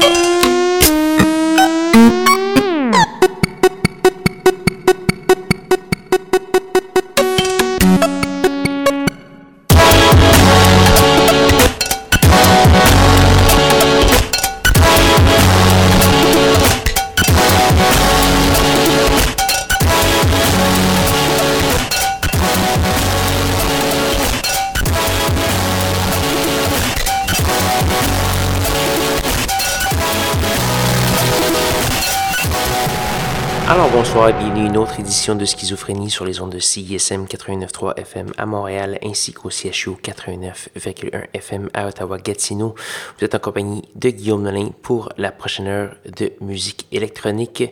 bonsoir et de Schizophrénie sur les ondes de CISM 89.3 FM à Montréal ainsi qu'au CHU 89.1 FM à Ottawa-Gatineau. Vous êtes en compagnie de Guillaume Nolin pour la prochaine heure de musique électronique.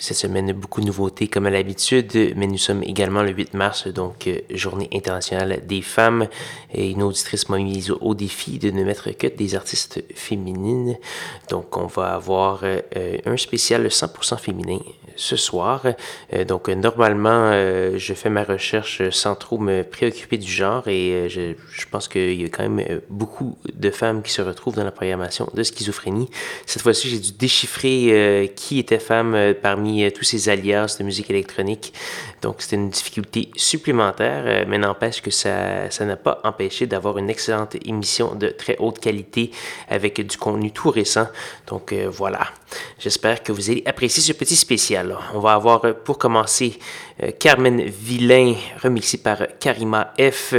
Cette semaine, beaucoup de nouveautés comme à l'habitude, mais nous sommes également le 8 mars, donc euh, journée internationale des femmes. Et une auditrice m'a mis au défi de ne mettre que des artistes féminines. Donc on va avoir euh, un spécial 100% féminin ce soir. Euh, donc normalement, je fais ma recherche sans trop me préoccuper du genre et je, je, pense qu'il y a quand même beaucoup de femmes qui se retrouvent dans la programmation de schizophrénie. Cette fois-ci, j'ai dû déchiffrer qui était femme parmi euh, tous ces alias de musique électronique. Donc, c'était une difficulté supplémentaire, euh, mais n'empêche que ça, ça n'a pas empêché d'avoir une excellente émission de très haute qualité avec du contenu tout récent. Donc, euh, voilà. J'espère que vous allez apprécier ce petit spécial. On va avoir, pour commencer, Carmen Villain, remixé par Karima F,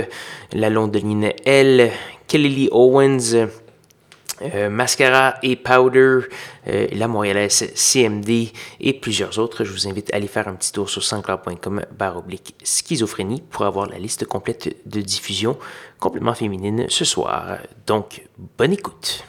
La Londoline L, Kelly Owens, euh, Mascara et Powder, euh, la Montréalaise CMD et plusieurs autres. Je vous invite à aller faire un petit tour sur sanscloud.com barre oblique schizophrénie pour avoir la liste complète de diffusion complètement féminine ce soir. Donc, bonne écoute.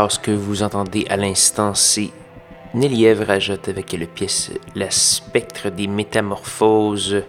Alors, ce que vous entendez à l'instant, c'est Neliev rajoute avec la pièce La spectre des métamorphoses.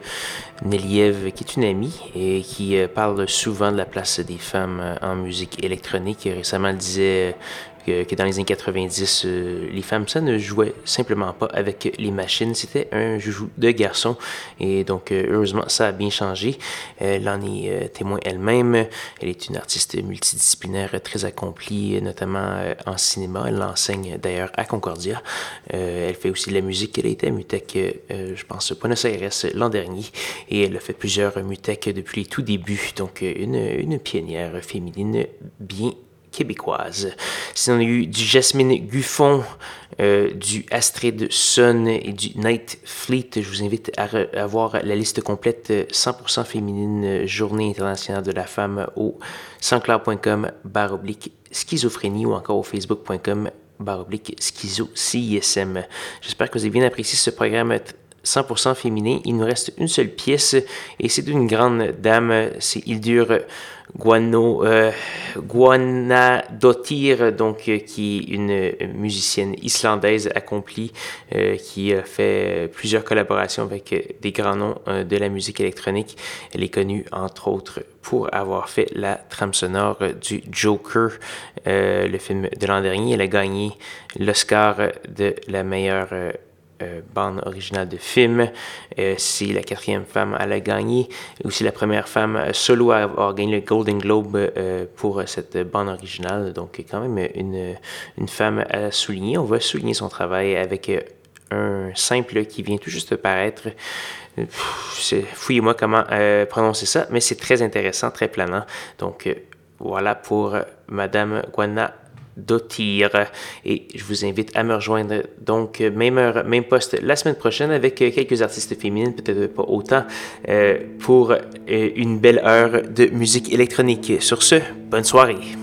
Neliev, qui est une amie et qui euh, parle souvent de la place des femmes euh, en musique électronique. Récemment, elle disait que, dans les années 90, euh, les femmes, ça ne jouait simplement pas avec les machines. C'était un joujou de garçon. Et donc, euh, heureusement, ça a bien changé. Elle en est euh, témoin elle-même. Elle est une artiste multidisciplinaire très accomplie, notamment en cinéma. Elle enseigne d'ailleurs à Concordia. elle fait aussi de la musique. Elle a été à Mutec, je pense, Buenos Aires l'an dernier. Et elle a fait plusieurs Mutec depuis les tout débuts. Donc, une pionnière féminine bien québécoise. Sinon, on a eu du Jasmine Guffon, euh, du Astrid Sun et du Night Fleet. Je vous invite à, voir la liste complète 100% féminine Journée internationale de la femme au sansclair.com barre oblique schizophrénie ou encore au facebook.com barre oblique schizo CISM. J'espère que vous avez bien apprécié ce programme 100% féminin. Il nous reste une seule pièce et c'est d'une grande dame. C'est Hildur Guano, euh, donc, euh, qui est une musicienne islandaise accomplie, euh, qui a fait plusieurs collaborations avec des grands noms de la musique électronique. Elle est connue, entre autres, pour avoir fait la trame sonore du Joker, le film de l'an dernier. Elle a gagné l'Oscar de la meilleure euh, bande originale de film. Euh, c'est la quatrième femme à la gagner. Aussi la première femme solo à avoir gagné le Golden Globe euh, pour cette bande originale. Donc quand même une, une femme à souligner. On va souligner son travail avec un simple qui vient tout juste de paraître. Fouillez-moi comment prononcer ça, mais c'est très intéressant, très planant. Donc voilà pour Madame Guana Dotir. Et je vous invite à me rejoindre donc même heure, même poste la semaine prochaine avec quelques artistes féminines, peut-être pas autant, euh, pour euh, une belle heure de musique électronique. Sur ce, bonne soirée.